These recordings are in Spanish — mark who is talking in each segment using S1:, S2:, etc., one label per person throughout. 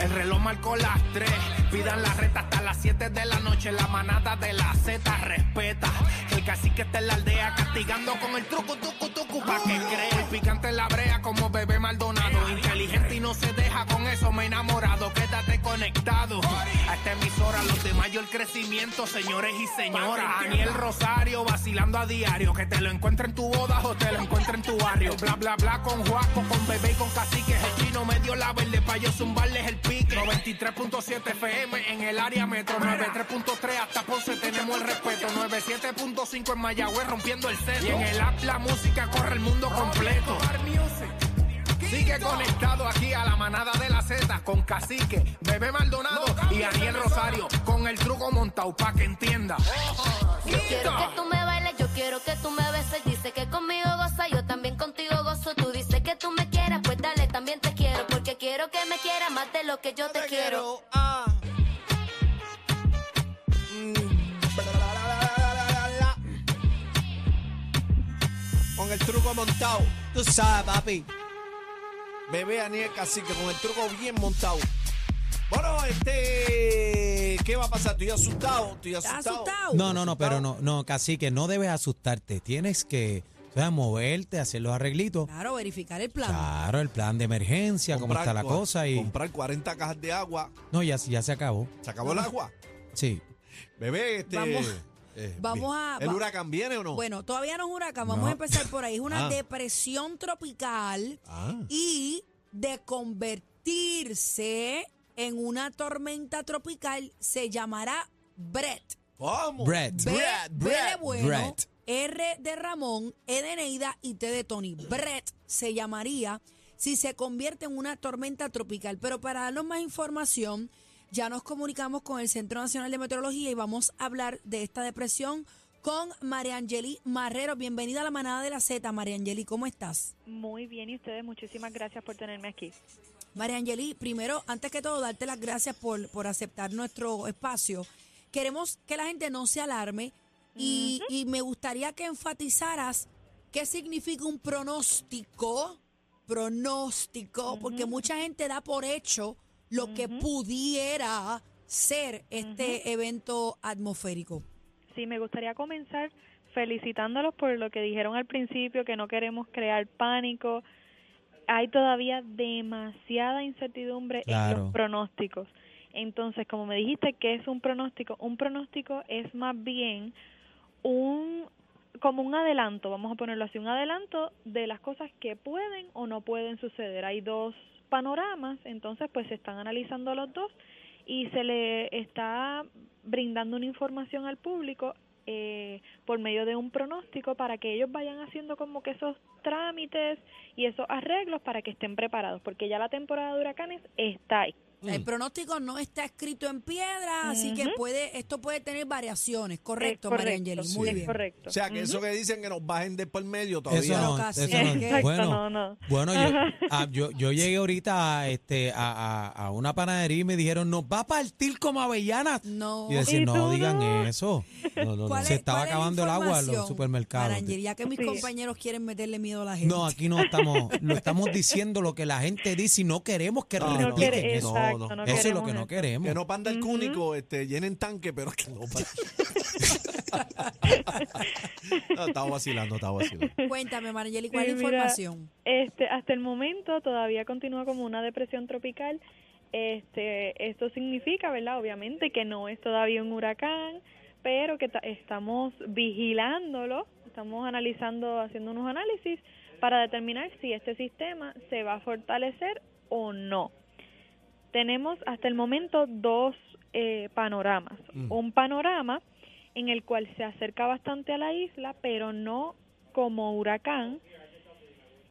S1: El reloj marcó las 3. Pidan la reta hasta las 7 de la noche. La manada de la Z respeta. El cacique está en la aldea castigando con el truco, tucu, tucu. Pa' que cree. El picante en la brea como bebé Maldonado. Inteligente y no se deja con eso. Me he enamorado. Quédate conectado. Los de mayor crecimiento, señores y señoras. Daniel Rosario vacilando a diario. Que te lo encuentre en tu boda o te lo encuentre en tu barrio. Bla, bla, bla con Juaco, con bebé y con cacique. El chino me dio la verde pa' yo zumbarles el pique. 93.7 FM en el área metro. 93.3 hasta Ponce tenemos el respeto. 97.5 en Mayagüez rompiendo el centro. Y en el app la música corre el mundo completo. Sigue conectado aquí a la manada de la Z con Cacique, Bebé Maldonado y Ariel Rosario con el truco montado pa' que entienda.
S2: Yo quiero que tú me bailes, yo quiero que tú me beses. Dice que conmigo goza, yo también contigo gozo. Tú dices que tú me quieras, pues dale, también te quiero. Porque quiero que me quieras más de lo que yo te, quiero.
S3: ah. Mm. Con el truco montado. Tú sabes, papi. Bebé Aniel Cacique con el truco bien montado. Bueno, este. ¿Qué va a pasar? ¿Estoy asustado? ¿Estoy
S4: ¿Estás
S3: asustado?
S4: asustado?
S5: No, no, no, pero no, no, cacique, no debes asustarte. Tienes que o sea, moverte, hacer los arreglitos.
S4: Claro, verificar el plan.
S5: Claro, el plan de emergencia, cómo está la cosa y
S3: Comprar 40 cajas de agua.
S5: no, ya, ya se acabó.
S3: ¿Se acabó el agua?
S5: Sí.
S3: Bebé, este.
S4: Vamos-
S3: eh,
S4: vamos a-
S3: ¿El
S4: va-
S3: huracán viene o no?
S4: Bueno, todavía no es huracán, vamos
S5: No.
S4: a empezar por ahí. Es una
S3: Ah.
S4: depresión tropical
S3: Ah.
S4: y de convertirse en una tormenta tropical se llamará Brett.
S3: ¿Cómo?
S5: Brett.
S4: B,
S3: Brett,
S4: B de
S3: Brett.
S4: bueno,
S5: Brett.
S4: R de Ramón, E de Neida y T de Tony. Brett se llamaría si se convierte en una tormenta tropical. Pero para darnos más información, ya nos comunicamos con el Centro Nacional de Meteorología y vamos a hablar de esta depresión con María Angeli Marrero. Bienvenida a la manada de la Z, María Angeli, ¿cómo estás?
S6: Muy bien, y ustedes, muchísimas gracias por tenerme aquí.
S4: María Angeli, primero, antes que todo, darte las gracias por, por aceptar nuestro espacio. Queremos que la gente no se alarme y, y me gustaría que enfatizaras qué significa un pronóstico, pronóstico, porque mucha gente da por hecho lo que pudiera ser este evento atmosférico.
S6: Sí, me gustaría comenzar felicitándolos por lo que dijeron al principio, que no queremos crear pánico. Hay todavía demasiada incertidumbre en los pronósticos. Entonces, como me dijiste, ¿qué es un pronóstico? Un pronóstico es más bien un como un adelanto, vamos a ponerlo así, un adelanto de las cosas que pueden o no pueden suceder. Hay dos panoramas, entonces pues se están analizando los dos y se le está brindando una información al público eh, por medio de un pronóstico para que ellos vayan haciendo como que esos trámites y esos arreglos para que estén preparados, porque ya la temporada de huracanes está ahí.
S4: El pronóstico no está escrito en piedra, así que puede esto puede tener variaciones. Correcto, María
S6: correcto,
S4: Angeli. Muy bien.
S6: correcto.
S3: O sea, que eso que dicen que nos bajen de por medio todavía.
S5: Eso no,
S4: casi.
S5: eso no.
S4: Exacto,
S5: Bueno,
S6: no, no.
S5: bueno yo, yo, yo llegué ahorita a, este, a, a- a una panadería y me dijeron, nos va a partir como avellanas.
S4: No.
S5: Y yo decía,
S6: ¿Y
S5: no
S6: tú
S5: digan
S6: no?
S5: eso. No, no, no.
S4: ¿Cuál
S5: Se
S4: es-
S5: estaba
S4: cuál es la
S5: acabando el agua en
S4: información,
S5: los supermercados.
S4: María Angeli, ya que mis
S6: Sí.
S4: compañeros quieren meterle miedo a la gente.
S5: No, aquí no estamos, lo estamos diciendo lo que la gente dice y no queremos que
S3: No, no,
S5: repliquen
S6: quiere-
S5: eso.
S3: Exacto,
S6: no
S5: eso es lo que no queremos.
S3: Que no panda el cúnico, este, llenen tanque, pero que no panda. no, estaba vacilando, estaba vacilando.
S4: Cuéntame, María Angeli, ¿cuál
S6: Sí,
S4: es la
S6: mira,
S4: información?
S6: Este, hasta el momento todavía continúa como una depresión tropical. Este, esto significa, ¿verdad? Obviamente que no es todavía un huracán, pero que ta- estamos vigilándolo, estamos analizando, haciendo unos análisis para determinar si este sistema se va a fortalecer o no. Tenemos hasta el momento dos eh, panoramas.
S3: Mm.
S6: Un panorama en el cual se acerca bastante a la isla, pero no como huracán,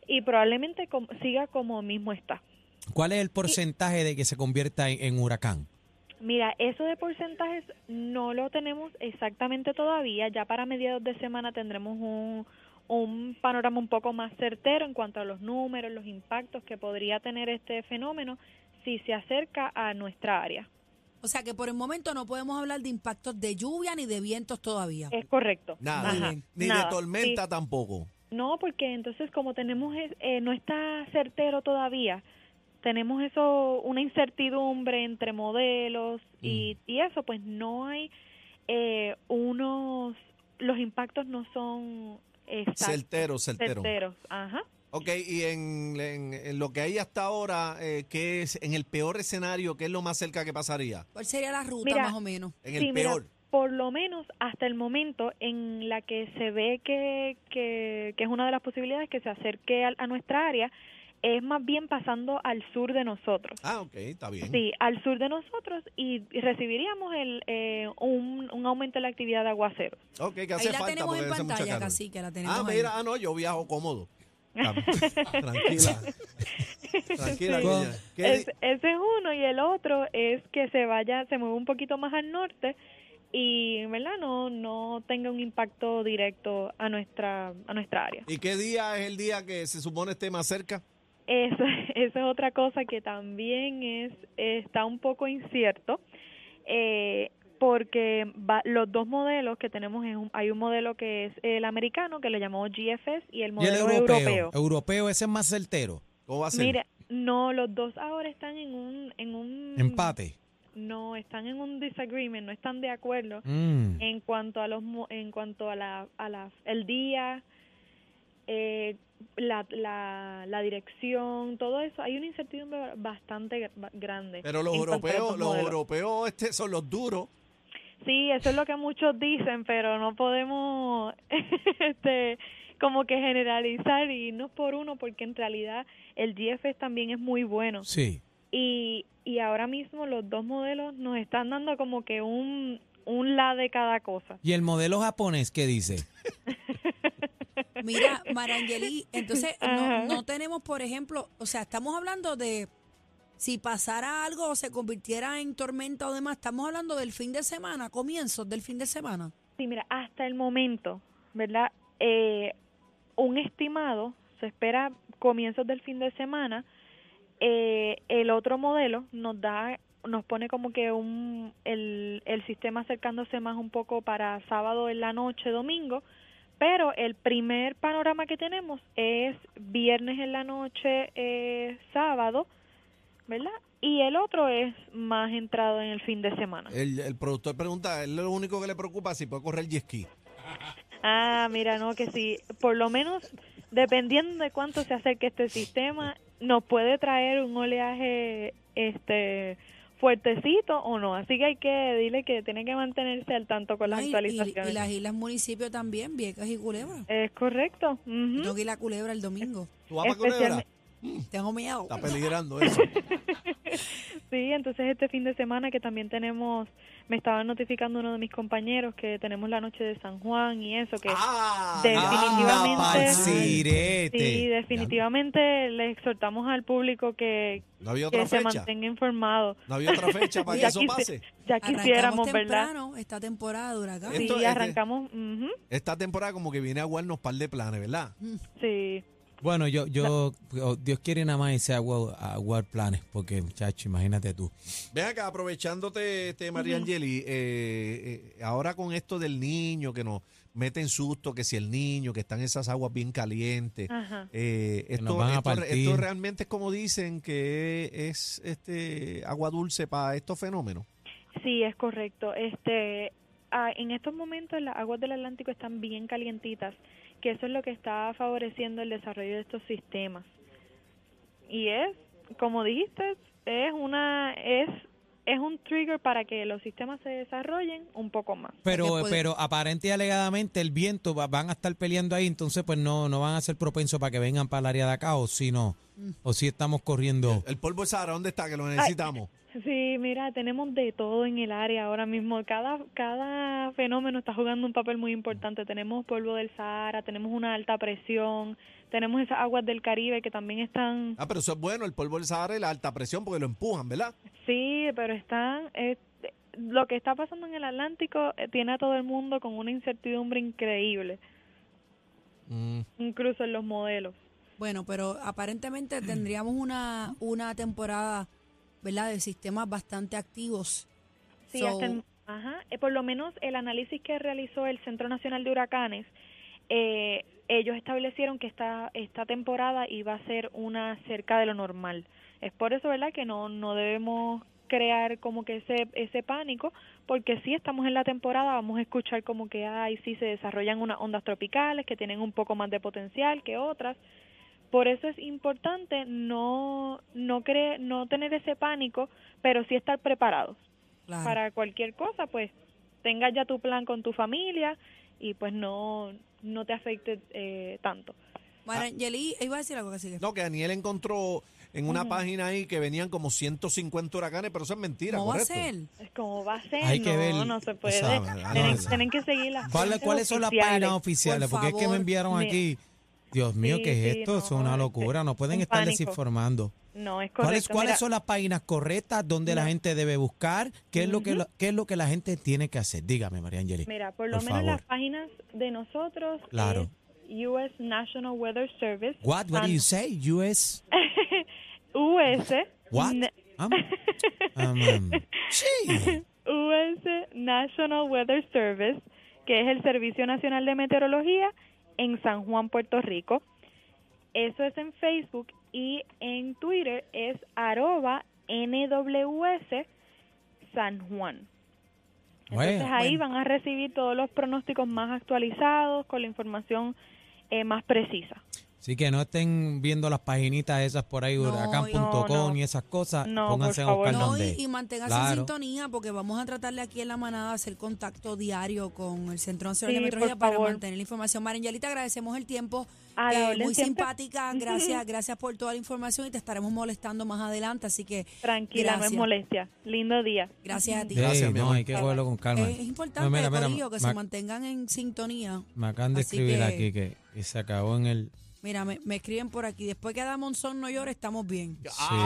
S6: y probablemente siga como mismo está.
S5: ¿Cuál es el porcentaje de que se convierta en, en huracán?
S6: Mira, eso de porcentajes no lo tenemos exactamente todavía. Ya para mediados de semana tendremos un, un panorama un poco más certero en cuanto a los números, los impactos que podría tener este fenómeno si se acerca a nuestra área.
S4: O sea que por el momento no podemos hablar de impactos de lluvia ni de vientos todavía.
S6: Es correcto.
S3: Nada.
S6: Ajá,
S3: Ni de tormenta
S6: Sí.
S3: tampoco.
S6: No, porque entonces como tenemos es- eh, no está certero todavía, tenemos eso una incertidumbre entre modelos y, y eso, pues no hay eh, unos los impactos no son exactos,
S3: Certero, certero.
S6: certeros, ajá.
S3: Ok, y en, en- en lo que hay hasta ahora, eh, ¿qué es en el peor escenario? ¿Qué es lo más cerca que pasaría?
S4: ¿Cuál sería la ruta
S6: Mira,
S4: más o menos?
S3: En el
S6: Sí, mira,
S3: peor.
S6: por lo menos hasta el momento en la que se ve que, que, que es una de las posibilidades que se acerque al- a, nuestra área, es más bien pasando al sur de nosotros.
S3: Ah, ok, está bien.
S6: Sí, al sur de nosotros y recibiríamos el, eh, un, un aumento en la actividad de aguaceros.
S3: Ok, que
S4: Ahí
S3: hace
S4: la
S3: falta
S4: tenemos en pantalla, casi que la tenemos
S3: Ah,
S4: ahí.
S3: mira, ah, no, yo viajo cómodo. Tranquila. Tranquila.
S5: Sí.
S3: niña. ¿Qué
S6: Es- ese es uno y el otro es que se vaya, se mueva un poquito más al norte y, ¿verdad? No, no tenga un impacto directo a nuestra, a nuestra área.
S3: ¿Y qué día es el día que se supone esté más cerca?
S6: Eso, eso es otra cosa que también es está un poco incierto, eh, porque va- los dos modelos que tenemos, es un- hay un modelo que es el americano, que le llamamos GFS, y el
S5: Y el
S6: modelo
S5: europeo.
S6: europeo.
S5: Europeo, ese es más certero.
S3: ¿Cómo va a ser?
S6: Mira, no, los dos ahora están en un... En un
S5: Empate.
S6: No, están en un disagreement, no están de acuerdo
S5: Mm.
S6: en cuanto a los mo- en cuanto a la, a la el día eh, la, la, la dirección todo eso hay una incertidumbre bastante gr- grande
S3: Pero los europeos, los
S6: modelos.
S3: europeos este, son los duros.
S6: Sí eso es lo que muchos dicen pero no podemos este como que generalizar y no por uno porque en realidad el GFS también es muy bueno
S5: Sí.
S6: y, y ahora mismo los dos modelos nos están dando como que un, un la de cada cosa.
S5: ¿Y el modelo japonés qué dice?
S4: Mira, Marangeli, entonces no, no tenemos, por ejemplo, o sea, estamos hablando de si pasara algo o se convirtiera en tormenta o demás, estamos hablando del fin de semana, comienzos del fin de semana.
S6: Sí, mira, hasta el momento, ¿verdad? Eh, un estimado, se espera comienzos del fin de semana, eh, el otro modelo nos da nos pone como que un el, el sistema acercándose más un poco para sábado en la noche, domingo, pero el primer panorama que tenemos es viernes en la noche, eh, sábado, ¿verdad? Y el otro es más entrado en el fin de semana.
S3: El, el productor pregunta, él lo único que le preocupa es si puede correr jet ski.
S6: Ah, mira, no, que sí, por lo menos dependiendo de cuánto se acerque este sistema, nos puede traer un oleaje este fuertecito o no. Así que hay que dile que tiene que mantenerse al tanto con las
S4: y-
S6: actualizaciones.
S4: Y, las islas municipios también, Viejas y Culebra.
S6: Es correcto. ujú.
S4: Tengo que ir a Culebra el domingo.
S3: ¿Tú vas para Culebra?
S6: Especialmente-
S4: Tengo miedo.
S3: Está peligrando eso.
S6: Sí, entonces este fin de semana que también tenemos, me estaba notificando uno de mis compañeros que tenemos la noche de San Juan y eso, que
S3: ah,
S6: definitivamente- sí, definitivamente le exhortamos al público que,
S3: No había
S6: que
S3: otra
S6: se
S3: fecha.
S6: mantenga informado.
S3: No había otra fecha para que
S6: Ya
S3: eso pase.
S6: Ya
S4: Arrancamos
S6: quisiéramos, ¿verdad?
S4: temprano esta temporada de huracán.
S6: Sí,
S3: Esto es de-
S6: arrancamos. ujú,
S3: Esta temporada como que viene a guardarnos par de planes, ¿verdad?
S6: Sí.
S5: Bueno, yo, yo, Dios quiere nada más irse a aguar, planes, porque muchacho, imagínate tú.
S3: Ven acá, aprovechándote, este, María Angeli, eh, eh, ahora con esto del niño que nos mete en susto, que si el niño, que están esas aguas bien calientes, eh, esto, esto, esto realmente es como dicen que es este agua dulce para estos fenómenos.
S6: Sí, es correcto. Este, ah, en estos momentos las aguas del Atlántico están bien calientitas, que eso es lo que está favoreciendo el desarrollo de estos sistemas. Y es, como dijiste, es una es es un trigger para que los sistemas se desarrollen un poco más.
S5: Pero, pero aparente y alegadamente el viento va- van a estar peleando ahí, entonces pues no, no van a ser propensos para que vengan para el área de acá, o si no, o si estamos corriendo.
S3: El polvo de Sahara, ¿dónde está? Que lo necesitamos.
S6: Sí, mira, tenemos de todo en el área ahora mismo. Cada, cada fenómeno está jugando un papel muy importante. Tenemos polvo del Sahara, tenemos una alta presión, tenemos esas aguas del Caribe que también están...
S3: Ah, pero eso es bueno, el polvo del Sahara y la alta presión porque lo empujan, ¿verdad?
S6: Sí, pero están... eh, lo que está pasando en el Atlántico eh, tiene a todo el mundo con una incertidumbre increíble,
S3: Mm.
S6: incluso en los modelos.
S4: Bueno, pero aparentemente tendríamos una, una temporada, ¿verdad?, de sistemas bastante activos.
S6: Sí,
S4: So,
S6: hasta el- ajá, eh, por lo menos el análisis que realizó el Centro Nacional de Huracanes, eh, ellos establecieron que esta, esta temporada iba a ser una cerca de lo normal. Es por eso, ¿verdad?, que no, no debemos crear como que ese, ese pánico, porque si estamos en la temporada, vamos a escuchar como que, ay, sí se desarrollan unas ondas tropicales que tienen un poco más de potencial que otras. Por eso es importante no, no, cre no tener ese pánico, pero sí estar preparados
S4: Claro.
S6: para cualquier cosa, pues tengas ya tu plan con tu familia y pues no, no te afecte eh, tanto.
S4: Marangeli, iba a decir algo que sigue.
S3: No, que Daniel encontró en una página ahí que venían como 150 huracanes, pero eso es mentira,
S4: ¿Cómo va a ser?
S6: Es como va a ser,
S5: Hay que
S6: no,
S5: ver,
S6: no se puede.
S5: sabe, ah, no,
S6: tienen, que seguir las
S5: ¿Cuáles,
S6: fuentes
S5: ¿Cuáles son las páginas oficiales?
S4: Por
S5: Porque es que me
S4: favor.
S5: enviaron
S6: Me-
S5: aquí. Dios mío,
S6: Sí,
S5: ¿qué es
S6: sí,
S5: esto?
S6: no,
S5: es una
S6: este,
S5: locura. No pueden estar
S6: pánico.
S5: desinformando.
S6: No, es
S5: ¿Cuáles,
S6: correcto.
S5: ¿cuáles son las páginas correctas donde la gente debe buscar? ¿Qué es, lo que, la- ¿Qué es lo que la gente tiene que hacer? Dígame, María Angeli.
S6: Mira, por lo
S5: por
S6: menos
S5: favor.
S6: las páginas de nosotros
S5: Claro.
S6: US National Weather Service.
S5: What? What do you say? US?
S6: US.
S5: What? Um, um, um.
S6: US National Weather Service, que es el Servicio Nacional de Meteorología en San Juan, Puerto Rico. Eso es en Facebook y en Twitter es arroba NWS San Juan. Entonces
S5: Bueno,
S6: ahí
S4: bueno.
S6: van a recibir todos los pronósticos más actualizados con la información eh, más precisa.
S5: Así que no estén viendo las paginitas esas por ahí,
S4: No,
S5: huracán.com
S6: no, no.
S5: y esas cosas.
S6: No,
S5: Pónganse
S6: por
S5: a buscar
S4: y, y manténgase en sintonía porque vamos a tratarle aquí en la manada hacer contacto diario con el Centro Nacional
S6: Sí,
S4: de Meteorología
S6: por
S4: para
S6: favor.
S4: mantener la información. Marangeli, te agradecemos el tiempo. Eh, muy
S6: siempre.
S4: simpática, gracias, gracias por toda la información y te estaremos molestando más adelante, así que
S6: Tranquila, no es molestia. Lindo día.
S4: Gracias a ti.
S5: Sí,
S3: Gracias, mi
S5: no,
S3: amor.
S5: hay que cogerlo con calma.
S4: Es importante,
S5: No, mira, mira,
S4: Corillo, que se mantengan en sintonía.
S5: Me acaban de escribir
S4: que-
S5: aquí que, que se acabó en el...
S4: Mira, me, me escriben por aquí. Después que da Monzón no llore, estamos bien.
S5: Sí.
S7: Ni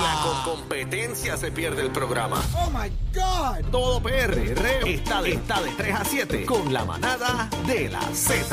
S7: la con competencia se pierde el programa. Oh my God. Todo PR está de, está de 3 a 7 con la manada de la Z.